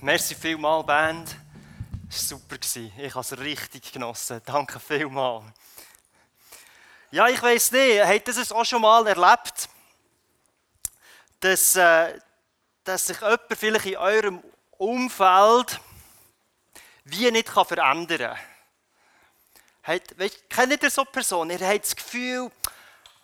Merci vielmal, Band. Super. Ich habe es richtig genossen. Danke vielmal. Ja, ich weiß nicht, habt ihr es auch schon mal erlebt, dass, äh, dass sich jemand vielleicht in eurem Umfeld wie nicht kann verändern kann? Kennt ihr so eine Person? Ihr habt das Gefühl,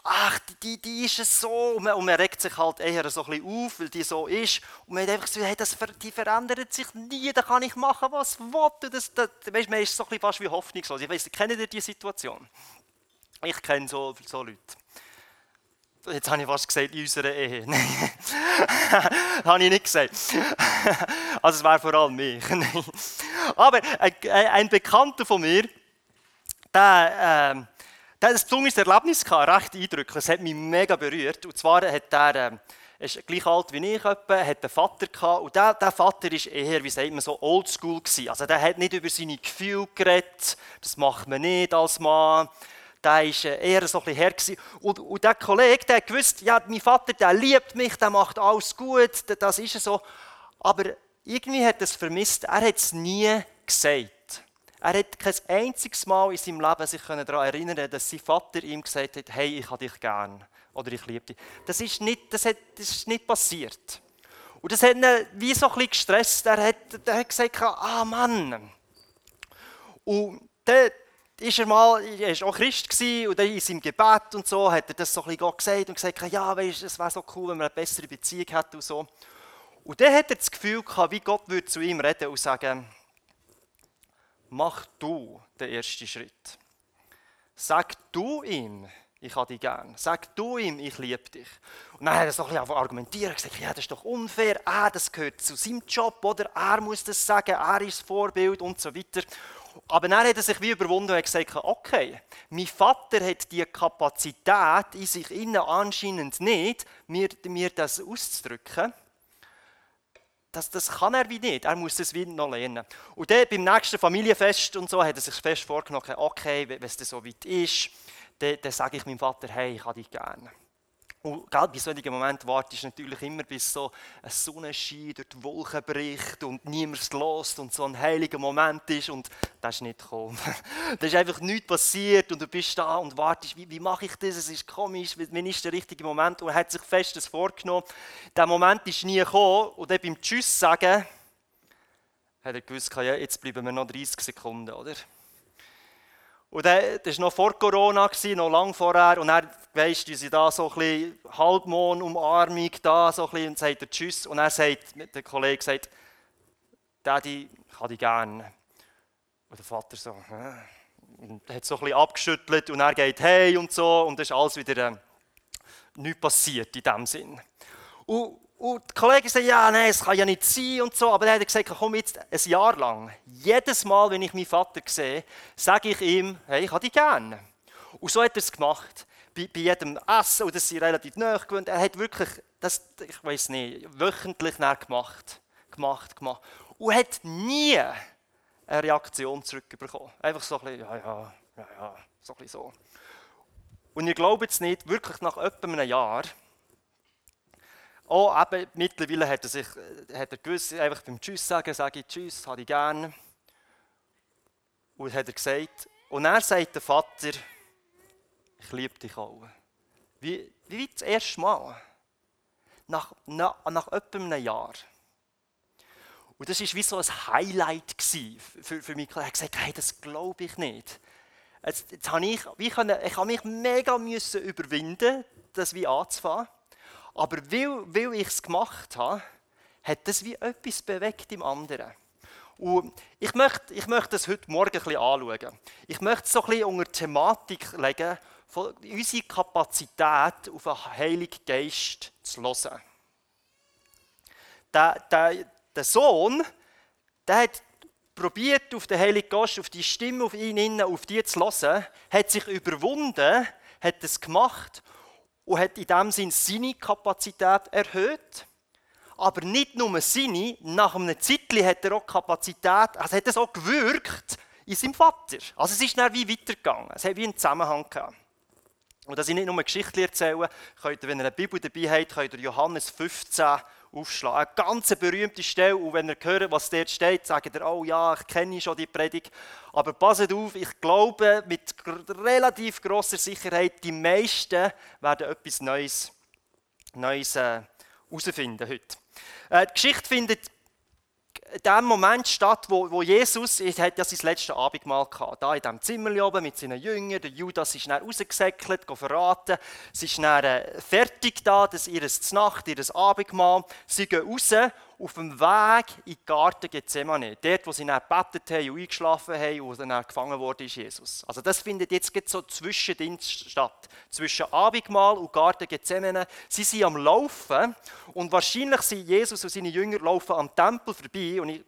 ach, die, die ist es so. Und man, und man, regt sich halt eher so ein bisschen auf, weil die so ist. Und man hat einfach so, hey, das, die verändert sich nie, da kann ich machen, was ich will. Das, das, weißt, man ist so ein bisschen fast wie hoffnungslos. Ich weiss, kennt ihr diese Situation? Ich kenne so, so Leute. Jetzt habe ich fast gesagt, in unserer Ehe. Nein, habe ich nicht gesagt. Also es wäre vor allem mich. Aber ein, ein Bekannter von mir, der... Ähm, der hat ein besonderes Erlebnis gehabt, recht eindrücklich. Es hat mich mega berührt. Und zwar hat er, äh, ist gleich alt wie ich, etwa, hat einen Vater gehabt. Und der, der Vater war eher, wie sagt man, so oldschool gewesen. Also der hat nicht über seine Gefühle geredet. Das macht man nicht als Mann. Der war äh, eher so ein bisschen her. Und, und der Kollege, der gewusst, ja, mein Vater, der liebt mich, der macht alles gut, das ist so. Aber irgendwie hat er es vermisst. Er hat es nie gesagt. Er hat kein einziges Mal in seinem Leben sich daran erinnern dass sein Vater ihm gesagt hat, hey, ich habe dich gern oder ich liebe dich. Das ist nicht, das hat, das ist nicht passiert. Und das hat ihn wie so ein gestresst. Er hat, er hat gesagt, ah Mann. Und dann ist er mal, er war auch Christ gewesen, und dann in seinem Gebet und so hat er das so ein bisschen gesagt und gesagt, ja, weißt, es wäre so cool, wenn man eine bessere Beziehung hätte und so. Und dann hat er das Gefühl gehabt, wie Gott würde zu ihm reden und sagen, mach du den ersten Schritt. Sag du ihm, ich habe dich gern. Sag du ihm, ich liebe dich. Und dann hat er so ein bisschen argumentiert, gesagt, ja, das ist doch unfair, er, das gehört zu seinem Job, oder er muss das sagen, er ist das Vorbild und so weiter. Aber dann hat er sich wie überwunden und gesagt, okay, mein Vater hat die Kapazität in sich innen anscheinend nicht, mir, mir das auszudrücken das, das kann er wie nicht. Er muss das wie noch lernen. Und dann beim nächsten Familienfest und so hat er sich fest vorgenommen, okay, wenn es so weit ist, dann, dann sage ich meinem Vater, hey, ich habe dich gerne. Und bei solchen Momenten wartest du natürlich immer, bis so ein Sonnenschein durch die Wolken bricht und niemand lost und so ein heiliger Moment ist und das ist nicht gekommen. da ist einfach nichts passiert und du bist da und wartest, wie, wie mache ich das? Es ist komisch, wann ist der richtige Moment? Und er hat sich festes vorgenommen. Der Moment ist nie gekommen und dann beim Tschüss sagen, hat er gewusst, ja, jetzt bleiben wir noch 30 Sekunden, oder? Und das war noch vor Corona, noch lange vorher. Und er weißt du, sie da so ein bisschen Halbmond-Umarmung da, so ein bisschen, und sagt er Tschüss. Und er sagt, der Kollege sagt, Daddy, ich habe dich gerne. Und der Vater so, Hä? und hat so ein bisschen abgeschüttelt und er geht hey und so und dann ist alles wieder äh, nichts passiert in dem Sinn. Und, und die Kollegen sagen, ja, nein, es kann ja nicht sein und so, aber dann hat er gesagt, komm jetzt ein Jahr lang, jedes Mal, wenn ich meinen Vater sehe, sage ich ihm, hey, ich habe dich gerne. Und so hat er es gemacht bei, bei jedem Essen, und das sind relativ nah gewöhnt, er hat wirklich, das, ich weiß nicht, wöchentlich gemacht, gemacht, gemacht. Und hat nie eine Reaktion zurückbekommen. Einfach so ein bisschen, ja, ja, ja, ja, so ein bisschen so. Und ihr glaubt es nicht, wirklich nach etwa einem Jahr, auch eben, mittlerweile hat er sich hat er gewusst, einfach beim Tschüss sagen, sage ich Tschüss, habe ich gerne. Und hat er gesagt, und er sagt der Vater, ich liebe dich auch. Wie, wie das erste Mal. Nach, nach, nach etwa einem Jahr. Und das war wie so ein Highlight für, für mich. Er hat gesagt, hey, das glaube ich nicht. Jetzt, jetzt habe ich, wie können, ich habe mich mega müssen überwinden, das wie anzufangen. Aber weil, weil ich es gemacht habe, hat das wie etwas bewegt im anderen. Und ich möchte, ich möchte das heute Morgen ein bisschen anschauen. Ich möchte es so ein bisschen unter Thematik legen, von unsere Kapazität auf den Heiligen Geist zu hören. Der, der, der Sohn, der hat probiert, auf den Heiligen Geist, auf die Stimme auf ihn innen, auf die zu hören, hat sich überwunden, hat es gemacht und hat in dem Sinn seine Kapazität erhöht. Aber nicht nur seine, nach einem Zeitchen hat er auch Kapazität, also hat es auch gewirkt in seinem Vater. Also es ist dann wie weitergegangen, es hat wie einen Zusammenhang gehabt. Und dass ich nicht nur Geschichten erzähle, könnt ihr, wenn ihr eine Bibel dabei habt, könnt ihr Johannes 15 aufschlagen. Eine ganz berühmte Stelle, und wenn ihr hört, was dort steht, sagt ihr, oh ja, ich kenne schon die Predigt. Aber passt auf, ich glaube mit relativ großer Sicherheit, die meisten werden etwas Neues, Neues äh, herausfinden heute. Äh, die Geschichte findet in dem Moment statt, wo, wo Jesus, er hat ja sein letztes Abendmahl gehabt, da in diesem Zimmer oben mit seinen Jüngern, der Judas ist dann rausgesäckelt, verraten, sie ist dann äh, fertig da, das ihr Nacht, ihr Abendmahl, sie gehen raus auf dem Weg in den Garten Gethsemane, dort, wo sie dann gebetet haben und eingeschlafen haben und dann gefangen wurde, ist Jesus. Also das findet jetzt so Zwischendienst statt, zwischen Abendmahl und Garten Gethsemane. Sie sind am Laufen und wahrscheinlich sind Jesus und seine Jünger laufen am Tempel vorbei und ich,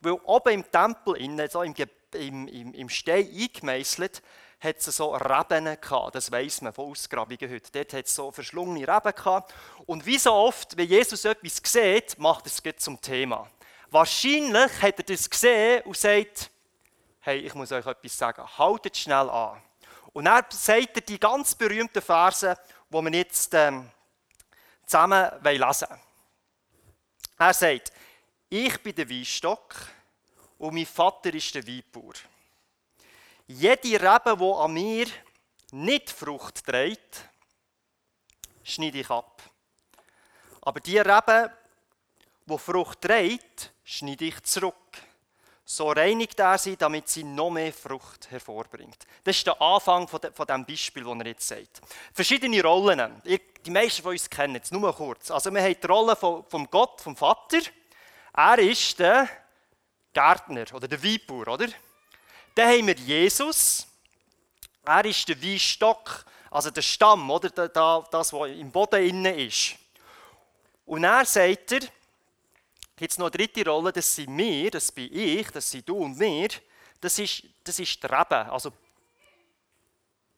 weil oben im Tempel, innen, so im, im, im, im Stein eingemeißelt, hat es so Reben gehabt. Das weiß man von Ausgrabungen heute. Dort hat es so verschlungene Reben gehabt. Und wie so oft, wenn Jesus etwas sieht, macht er es zum Thema. Wahrscheinlich hat er das gesehen und sagt, hey, ich muss euch etwas sagen, haltet schnell an. Und dann sagt er die ganz berühmten Verse, die wir jetzt ähm, zusammen lesen wollen. Er sagt, ich bin der Weinstock und mein Vater ist der Weinbauer. Jede Rebe, die an mir nicht Frucht trägt, schneide ich ab. Aber die Rebe, die Frucht trägt, schneide ich zurück. So reinigt er sie, damit sie noch mehr Frucht hervorbringt. Das ist der Anfang von, diesem Beispiel, das er jetzt sagt. Verschiedene Rollen. Die meisten von uns kennen es, nur kurz. Also wir haben die Rolle von, Gott, vom Vater. Er ist der Gärtner oder der Weinbauer, oder? Dann haben wir Jesus. Er ist der Weinstock, also der Stamm, oder das, was im Boden innen ist. Und er sagt er, es noch eine dritte Rolle, das sind wir, das bin ich, das sind du und mir. Das ist, das ist der Reben, also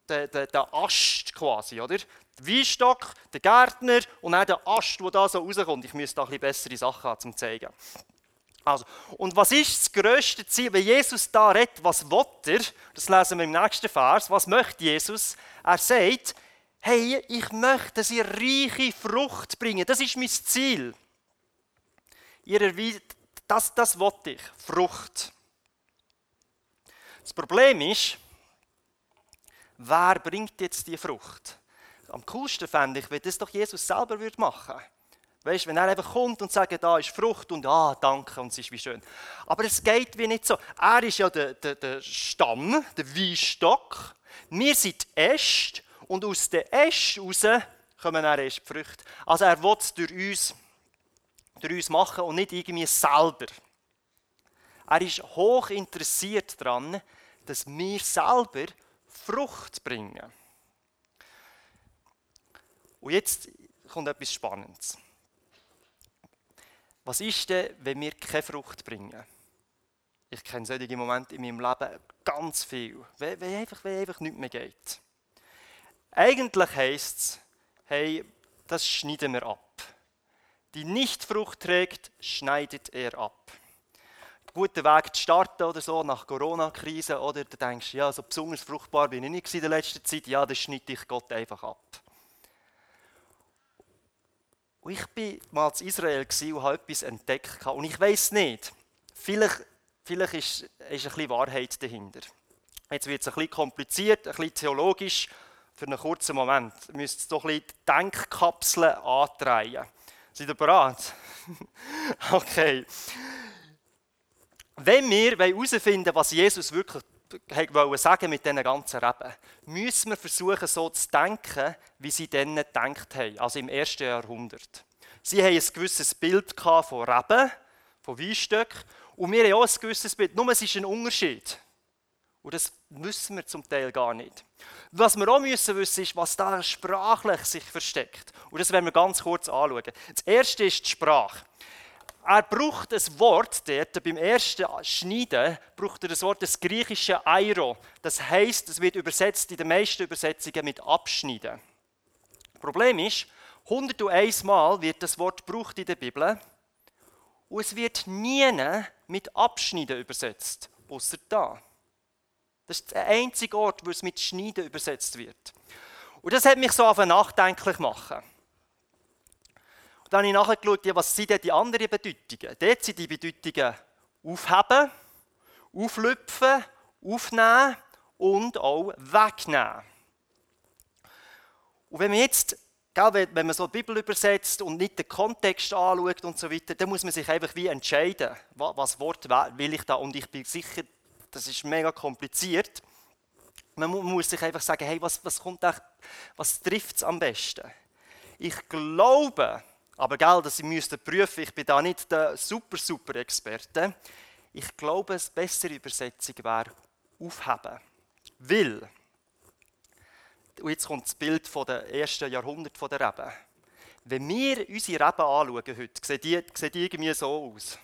der, der, der Ast quasi, oder? Der Weinstock, der Gärtner und dann der Ast, der da so rauskommt. Ich müsste da ein bisschen bessere Sachen haben, um zu zeigen. Also, und was ist das größte Ziel? Wenn Jesus da redet, was will er? Das lesen wir im nächsten Vers. Was möchte Jesus? Er sagt, hey, ich möchte, dass ihr reiche Frucht bringen. Das ist mein Ziel. Ihr das, das will ich, Frucht. Das Problem ist, wer bringt jetzt die Frucht? Am coolsten fände ich, wenn das doch Jesus selber machen würde. Weißt, wenn er einfach kommt und sagt, da ist Frucht und ah, danke und es ist wie schön. Aber es geht wie nicht so. Er ist ja der, der, der Stamm, der Weinstock. Wir sind die Äste und aus den Ästen raus kommen dann erst die Früchte. Also er will es durch uns, durch uns machen und nicht irgendwie selber. Er ist hoch interessiert daran, dass wir selber Frucht bringen. Und jetzt kommt etwas Spannendes. Was ist denn, wenn wir keine Frucht bringen? Ich kenne solche Momente in meinem Leben ganz viel, wenn, wenn, einfach, wenn einfach nichts mehr geht. Eigentlich heisst es, hey, das schneiden wir ab. Die nicht Frucht trägt, schneidet er ab. Guter Weg zu starten oder so nach Corona-Krise oder du denkst, ja, so besonders fruchtbar bin ich nicht in der letzten Zeit, ja, das schneide ich Gott einfach ab. Und ich war mal in Israel und habe etwas entdeckt. Und ich weiß nicht, vielleicht, vielleicht ist, ist ein bisschen Wahrheit dahinter. Jetzt wird es ein bisschen kompliziert, ein bisschen theologisch. Für einen kurzen Moment müsst ihr doch ein bisschen die Denkkapseln andrehen. Seid ihr bereit? okay. Wenn wir herausfinden was Jesus wirklich wollte sagen mit diesen ganzen Reben, müssen wir versuchen, so zu denken, wie sie dann gedacht haben, also im ersten Jahrhundert. Sie haben ein gewisses Bild von Reben, von Weinstöcken, und wir haben auch ein gewisses Bild, nur es ist ein Unterschied. Und das wissen wir zum Teil gar nicht. Was wir auch müssen wissen, ist, was da sprachlich sich versteckt. Und das werden wir ganz kurz anschauen. Das erste ist die Sprache er braucht ein Wort dort, beim ersten Schneiden, braucht er das Wort, das griechische Airo. Das heißt, es wird übersetzt in den meisten Übersetzungen mit Abschneiden. Problem ist, 101 Mal wird das Wort gebraucht in der Bibel und es wird nie mit Abschneiden übersetzt, außer da. Das ist der einzige Ort, wo es mit Schneiden übersetzt wird. Und das hat mich so auf nachdenklich machen. Dann habe ich nachgeschaut, was sind denn die anderen Bedeutungen? Dort sind die Bedeutungen aufheben, auflüpfen, aufnehmen und auch wegnehmen. Und wenn man jetzt, wenn man so die Bibel übersetzt und nicht den Kontext anschaut und so weiter, dann muss man sich einfach wie entscheiden, was Wort will ich da. Und ich bin sicher, das ist mega kompliziert. Man muss sich einfach sagen, hey, was, was kommt echt, was trifft es am besten? Ich glaube, aber gell, dass ich müsste prüfen, ich bin da nicht der super, super Experte. Ich glaube, eine bessere Übersetzung wäre aufheben. Will. Und jetzt kommt das Bild von der ersten Jahrhundert der Reben. Wenn wir unsere Reben anschauen heute, sehen die, sehen die irgendwie so aus.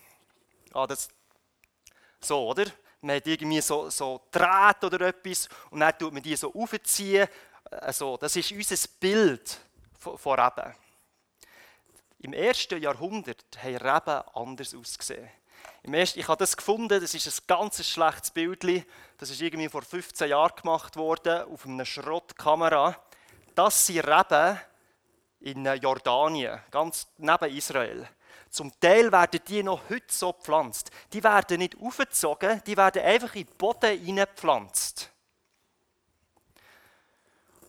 Ah, das, so, oder? Man hat irgendwie so, so Draht oder etwas und dann tut man die so aufziehen. Also, das ist unser Bild von, von Reben. Im ersten Jahrhundert haben Reben anders ausgesehen. Im ersten, ich habe das gefunden, das ist ein ganz schlechtes Bild. Das ist irgendwie vor 15 Jahren gemacht worden, auf einer Schrottkamera. Das sind Reben in Jordanien, ganz neben Israel. Zum Teil werden die noch heute so gepflanzt. Die werden nicht aufgezogen, die werden einfach in den Boden hineingepflanzt.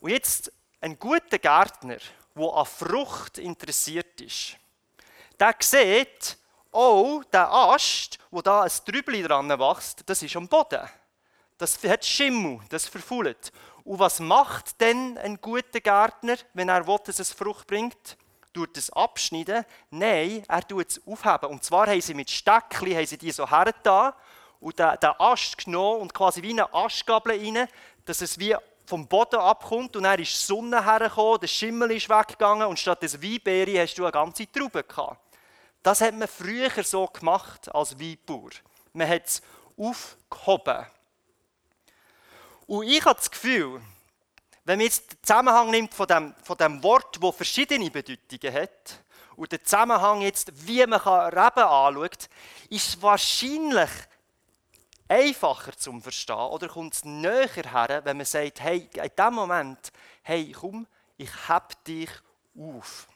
Und jetzt ein guter Gärtner, der an Frucht interessiert ist, der sieht, oh, der Ast, wo da ein Trübli dran wächst, das ist am Boden. Das hat Schimmel, das verfault. Und was macht denn ein guter Gärtner, wenn er will, dass es Frucht bringt? Tut es abschneiden? Nein, er tut es aufheben. Und zwar haben sie mit Steckchen haben sie die so hergetan und den, den Ast genommen und quasi wie eine Astgabel rein, dass es wie vom Boden abkommt und dann ist die Sonne hergekommen, der Schimmel ist weggegangen und statt des Weinbeere hast du eine ganze Traube gehabt. Das hat man früher so gemacht als Weinbauer. Man hat es aufgehoben. Und ich habe das Gefühl, wenn man jetzt den Zusammenhang nimmt von dem, von dem Wort, das verschiedene Bedeutungen hat, und den Zusammenhang jetzt, wie man Reben anschaut, ist wahrscheinlich einfacher zum Verstehen oder kommt es näher her, wenn man sagt, hey, in dem Moment, hey, komm, ich heb dich auf.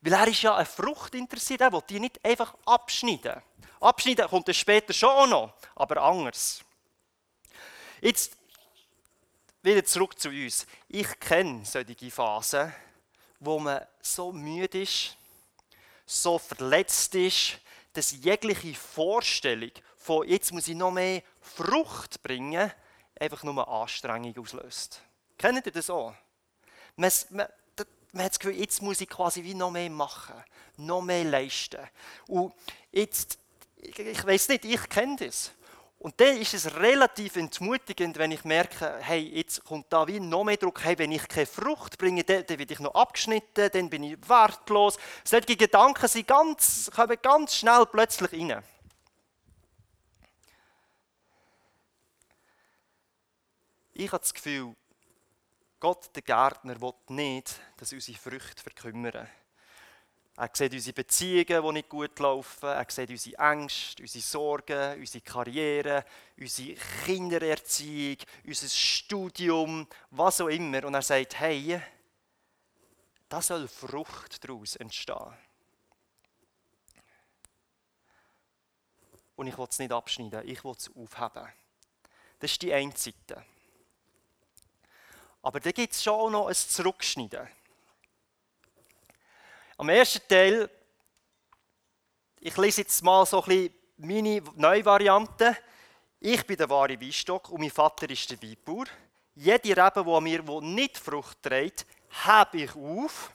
Weil er ist ja eine Frucht interessiert, er will die nicht einfach abschneiden. Abschneiden kommt er später schon auch noch, aber anders. Jetzt wieder zurück zu uns. Ich kenne solche Phasen, wo man so müde ist, so verletzt ist, dass jegliche Vorstellung von jetzt muss ich noch mehr Frucht bringen, einfach nur Anstrengung auslöst. Kennt ihr das auch? Man, man, man hat das Gefühl, jetzt muss ich quasi wie noch mehr machen, noch mehr leisten. Und jetzt, ich, ich weiß nicht, ich kenne das. Und dann ist es relativ entmutigend, wenn ich merke, hey, jetzt kommt da wie noch mehr Druck, hey, wenn ich keine Frucht bringe, dann, dann werde ich noch abgeschnitten, dann bin ich wertlos. Solche Gedanken sind ganz, kommen ganz schnell plötzlich rein. Ich habe das Gefühl, Gott, der Gärtner, will nicht, dass unsere Früchte verkümmern. Er sieht unsere Beziehungen, die nicht gut laufen. Er sieht unsere Ängste, unsere Sorgen, unsere Karriere, unsere Kindererziehung, unser Studium, was auch immer. Und er sagt, hey, da soll Frucht daraus entstehen. Und ich will es nicht abschneiden, ich will es aufheben. Das ist die eine Seite. Aber da gibt es schon auch noch ein Zurückschneiden. Am ersten Teil, ich lese jetzt mal so ein bisschen meine neue Variante. Ich bin der wahre Weinstock und mein Vater ist der Weinbauer. Jede Rebe, die mir nicht Frucht trägt, habe ich auf.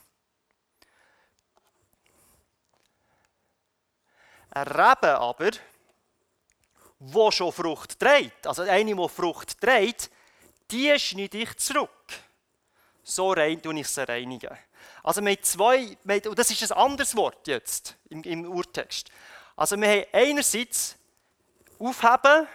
Eine Rebe aber, die schon Frucht trägt, also eine, die Frucht trägt, die schneide ich zurück. So rein tue ich sie reinigen. Also mit zwei, und das ist ein anderes Wort jetzt im, im Urtext. Also wir haben einerseits aufheben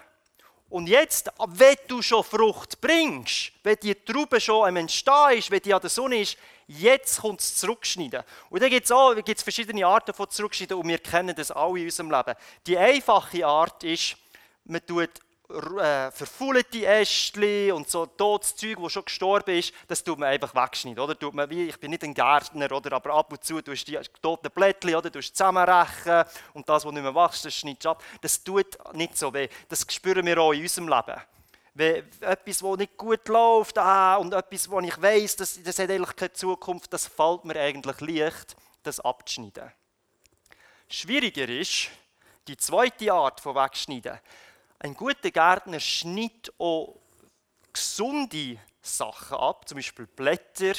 und jetzt, wenn du schon Frucht bringst, wenn die Traube schon am Entstehen ist, wenn die an der Sonne ist, jetzt kommt es zurückschneiden. Und dann gibt es auch gibt's verschiedene Arten von zurückschneiden und wir kennen das alle in unserem Leben. Die einfache Art ist, man tut äh, verfaulte Ästchen und so totes Zeug, das schon gestorben ist, das tut man einfach wegschneiden. Oder? Tut man wie, ich bin nicht ein Gärtner, oder? aber ab und zu tust du die toten Blättchen oder? tust zusammenrechen und das, was nicht mehr wächst, das schneidest du ab. Das tut nicht so weh. Das spüren wir auch in unserem Leben. Wenn etwas, das nicht gut läuft ah, und etwas, wo ich weiß, das, das hat eigentlich keine Zukunft, das fällt mir eigentlich leicht, das abzuschneiden. Schwieriger ist die zweite Art von Wegschneiden. Ein guter Gärtner schneidet auch gesunde Sachen ab, zum Beispiel Blätter,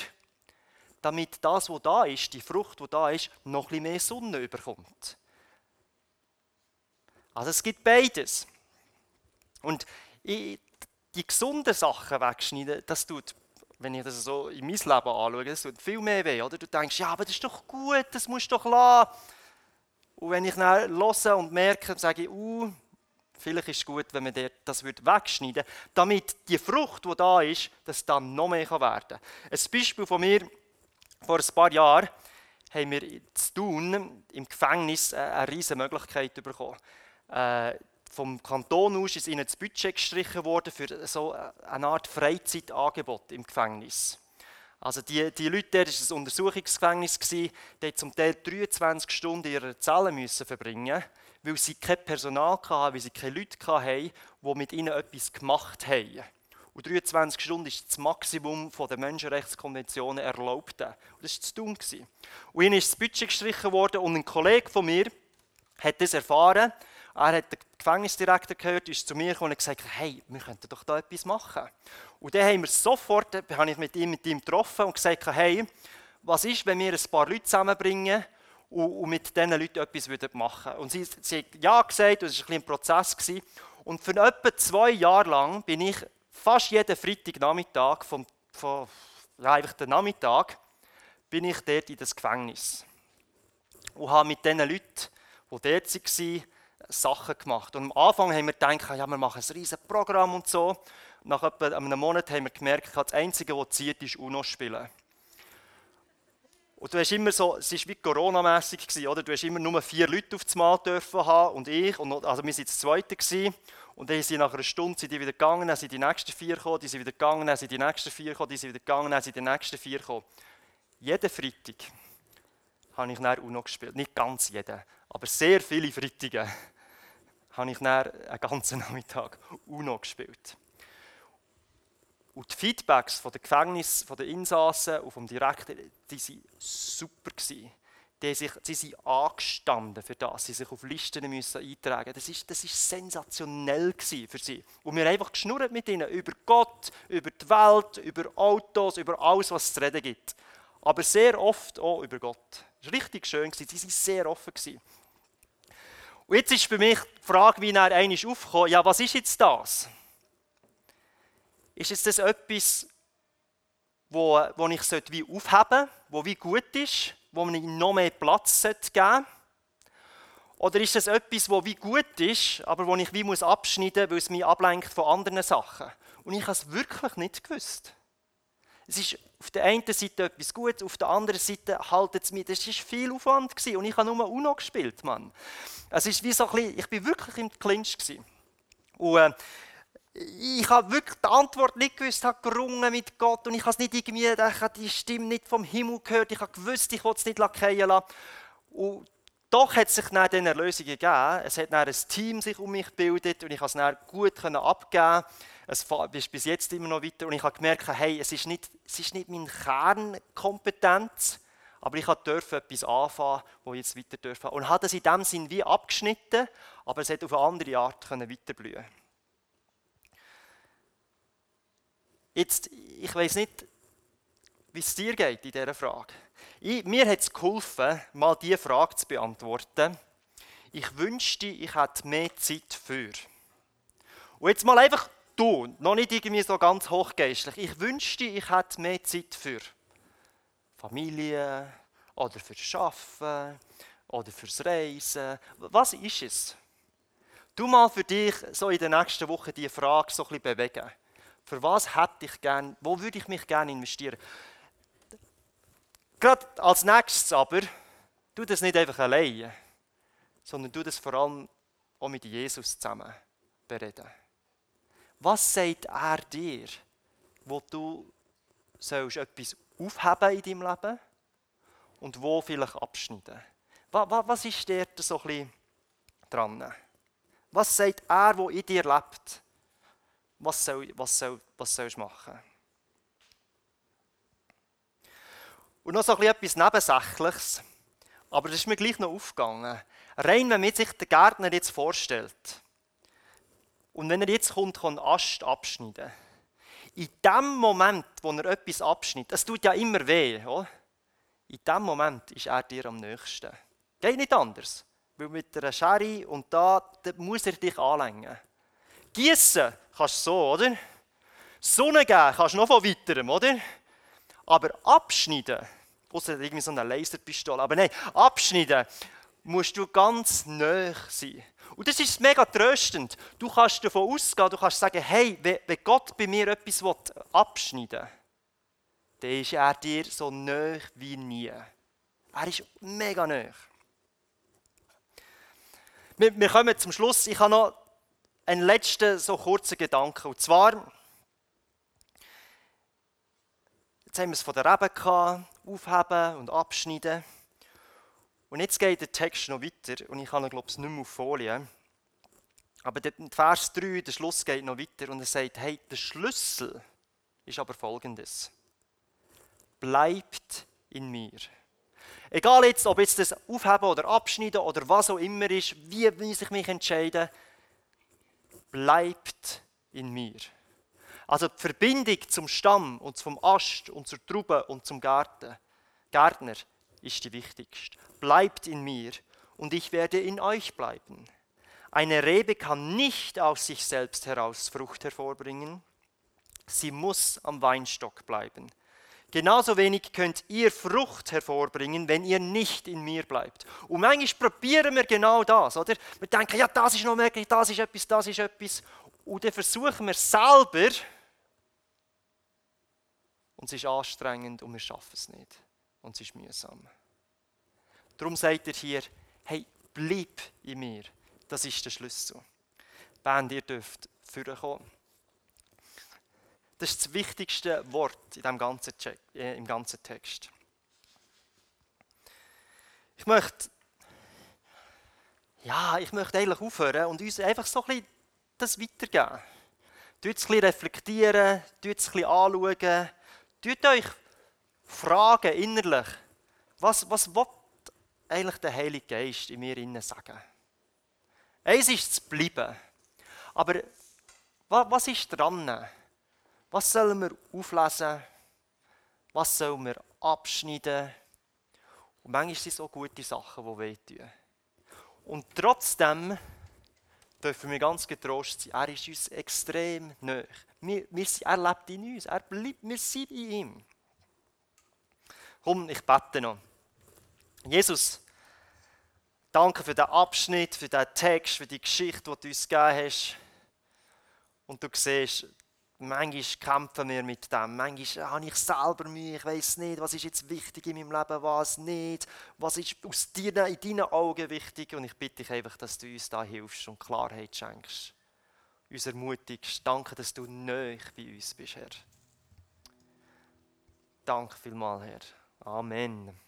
damit das, was da ist, die Frucht, die da ist, noch ein mehr Sonne überkommt. Also es gibt beides. Und die gesunden Sachen wegschneiden, das tut, wenn ich das so in mein Leben anschaue, das tut viel mehr weh. Oder? Du denkst, ja, aber das ist doch gut, das musst du doch lassen. Und wenn ich dann höre und merke, sage ich, uh, Vielleicht ist es gut, wenn man das wegschneiden würde, damit die Frucht, die da ist, das dann noch mehr werden kann. Ein Beispiel von mir, vor ein paar Jahren haben wir zu tun im Gefängnis eine riesige Möglichkeit bekommen. Äh, vom Kanton aus ist ihnen das Budget gestrichen worden für so eine Art Freizeitangebot im Gefängnis. Also die, die Leute, dort war ein Untersuchungsgefängnis, die zum Teil 23 Stunden in ihrer Zelle müssen verbringen mussten weil sie kein Personal hatten, weil sie keine Leute hatten, die mit ihnen etwas gemacht haben. Und 23 Stunden ist das Maximum der Menschenrechtskonventionen erlaubt. Und das war zu tun. Und ihnen ist das Budget gestrichen worden und ein Kollege von mir hat das erfahren. Er hat den Gefängnisdirektor gehört, ist zu mir gekommen und gesagt, hey, wir könnten doch da etwas machen. Und dann haben wir sofort, habe ich mit ihm, mit ihm getroffen und gesagt, hey, was ist, wenn wir ein paar Leute zusammenbringen und, und mit diesen Leuten etwas machen würden. Und sie, sie hat Ja gesagt, und es war ein, ein Prozess. Gewesen. Und für etwa zwei Jahre lang bin ich fast jeden Freitagnachmittag, vom, von, ja, einfach den Nachmittag, bin ich dort in das Gefängnis. Und habe mit diesen Leuten, die dort waren, Sachen gemacht. Und am Anfang haben wir gedacht, ja, wir machen ein riesiges Programm und so. Nach etwa einem Monat haben wir gemerkt, das Einzige, was zieht, ist UNO spielen. Und du hast immer so, es war wie Corona-mässig, oder? Du hast immer nur vier Leute auf das Mal dürfen haben und ich, und, also wir waren das Zweite gewesen, und dann sind nach einer Stunde sind die wieder gegangen, dann sind die nächsten vier gekommen, die sind wieder gegangen, dann sind die nächsten vier gekommen, die sind wieder gegangen, dann sind die nächsten vier gekommen. Jeden Freitag habe ich dann UNO gespielt. Nicht ganz jeden, aber sehr viele Freitage habe ich dann einen ganzen Nachmittag UNO gespielt. Und die Feedbacks von den Gefängnis, von den Insassen und vom Direktor, die waren super. Gewesen. Die, sind angestanden für das, sie sich auf Listen müssen eintragen Das ist, das sensationell für sie. Und wir haben einfach geschnurrt mit ihnen über Gott, über die Welt, über Autos, über alles, was es zu reden gibt. Aber sehr oft auch über Gott. Das war richtig schön, sie waren sehr offen. Und jetzt ist für mich die Frage, wie er einmal aufgekommen ja, was ist jetzt das? Ist es das etwas, wo, wo ich wie aufheben sollte, wo wie gut ist, wo man noch mehr Platz geben sollte? Oder ist es etwas, wo wie gut ist, aber wo ich wie muss abschneiden muss, weil es mich ablenkt von anderen Sachen? Und ich habe es wirklich nicht gewusst. Es ist auf der einen Seite etwas Gutes, auf der anderen Seite haltet es mich, das war viel Aufwand gewesen. und ich habe nur UNO gespielt, Mann. Es ist wie so ein bisschen, ich bin wirklich im Clinch gewesen. Und äh, ich habe wirklich die Antwort nicht gewusst, habe gerungen mit Gott und ich habe es nicht irgendwie, ich habe die Stimme nicht vom Himmel gehört, ich habe gewusst, ich wollte es nicht lackieren lassen. Und doch hat sich dann eine Erlösung gegeben. Es hat dann ein Team sich um mich gebildet und ich konnte es dann gut abgeben. Es ist bis jetzt immer noch weiter und ich habe gemerkt, hey, es ist nicht, es ist nicht meine Kernkompetenz, aber ich durfte etwas anfangen, wo ich jetzt weiter dürfen. Und habe es in dem Sinn wie abgeschnitten, aber es hat auf eine andere Art weiterblühen Jetzt, ich weiß nicht, wie es dir geht in dieser Frage. Ich, mir hat es geholfen, mal diese Frage zu beantworten. Ich wünschte, ich hätte mehr Zeit für. Und jetzt mal einfach du, noch nicht irgendwie so ganz hochgeistlich. Ich wünschte, ich hätte mehr Zeit für Familie oder fürs Arbeiten oder fürs Reisen. Was ist es? Du mal für dich so in den nächsten Wochen diese Frage so ein bisschen bewegen. Für was hätte ich gern, wo würde ich mich gerne investieren? Gerade als nächstes aber, tu das nicht einfach alleine, sondern tu das vor allem auch mit Jesus zusammen bereden. Was sagt er dir, wo du sollst etwas aufheben in deinem Leben und wo vielleicht abschneiden? Was ist dir so ein bisschen dran? Was sagt er, wo in dir lebt? Was, soll, was, soll, was sollst du machen? Und noch so etwas Nebensächliches, aber das ist mir gleich noch aufgegangen. Rein, wenn man sich den Gärtner jetzt vorstellt, und wenn er jetzt kommt, kann Ast abschneiden. In dem Moment, wo er etwas abschneidet, das tut ja immer weh, oder? in dem Moment ist er dir am nächsten. Geht nicht anders. Weil mit einer Schere und da, da muss er dich anlängen. Gießen kannst du so, oder? Sonne geben kannst du noch von weiterem, oder? Aber abschneiden, außer irgendwie so eine Laserpistole, aber nein, abschneiden musst du ganz nah sein. Und das ist mega tröstend. Du kannst davon ausgehen, du kannst sagen, hey, wenn Gott bei mir etwas abschneiden will, dann ist er dir so nah wie nie. Er ist mega nah. Wir, wir kommen zum Schluss. Ich habe noch einen letzten so kurzen Gedanken. Und zwar, jetzt haben wir es von der Rebe aufheben und abschneiden. Und jetzt geht der Text noch weiter und ich habe ihn, glaube ich, nicht mehr auf Folie. Aber der Vers 3, der Schluss geht noch weiter und er sagt, hey, der Schlüssel ist aber folgendes. Bleibt in mir. Egal jetzt, ob jetzt das Aufheben oder Abschneiden oder was auch immer ist, wie muss ich mich entscheiden, bleibt in mir. Also die Verbindung zum Stamm und zum Ast und zur Trube und zum Garten, Gärtner ist die wichtigste. Bleibt in mir und ich werde in euch bleiben. Eine Rebe kann nicht aus sich selbst heraus Frucht hervorbringen. Sie muss am Weinstock bleiben. Genauso wenig könnt ihr Frucht hervorbringen, wenn ihr nicht in mir bleibt. Und manchmal probieren wir genau das, oder? Wir denken, ja, das ist noch möglich, das ist etwas, das ist etwas. Und dann versuchen wir selber, und es ist anstrengend und wir schaffen es nicht. Und es ist mühsam. Darum sagt er hier, hey, bleib in mir. Das ist der Schlüssel. Band, ihr dürft vorkommen. Das ist das wichtigste Wort in dem ganzen, äh, im ganzen Text. Ich möchte, ja, ich möchte eigentlich aufhören und uns einfach so ein bisschen das weitergeben. Tut es ein bisschen reflektieren, tut es ein bisschen anschauen, tut euch fragen innerlich, was, was will eigentlich der Heilige Geist in mir innen sagen? Eins ist zu bleiben. Aber was ist dran? Was sollen wir auflesen? Was sollen wir abschneiden? Und manchmal sind es auch gute Sachen, die wehtun. Und trotzdem dürfen wir ganz getrost sein. Er ist uns extrem nah. Er lebt in uns. Er bleibt, wir sind in ihm. Komm, ich bete noch. Jesus, danke für den Abschnitt, für den Text, für die Geschichte, die du uns gegeben hast. Und du siehst, Manchmal kämpfen wir mit dem. Manchmal habe ich selber Mühe. Ich weiß nicht, was ist jetzt wichtig in meinem Leben, was nicht. Was ist aus dir, in deinen Augen wichtig. Und ich bitte dich einfach, dass du uns da hilfst und Klarheit schenkst. Uns ermutigst. Danke, dass du neu bei uns bist, Herr. Danke vielmals, Herr. Amen.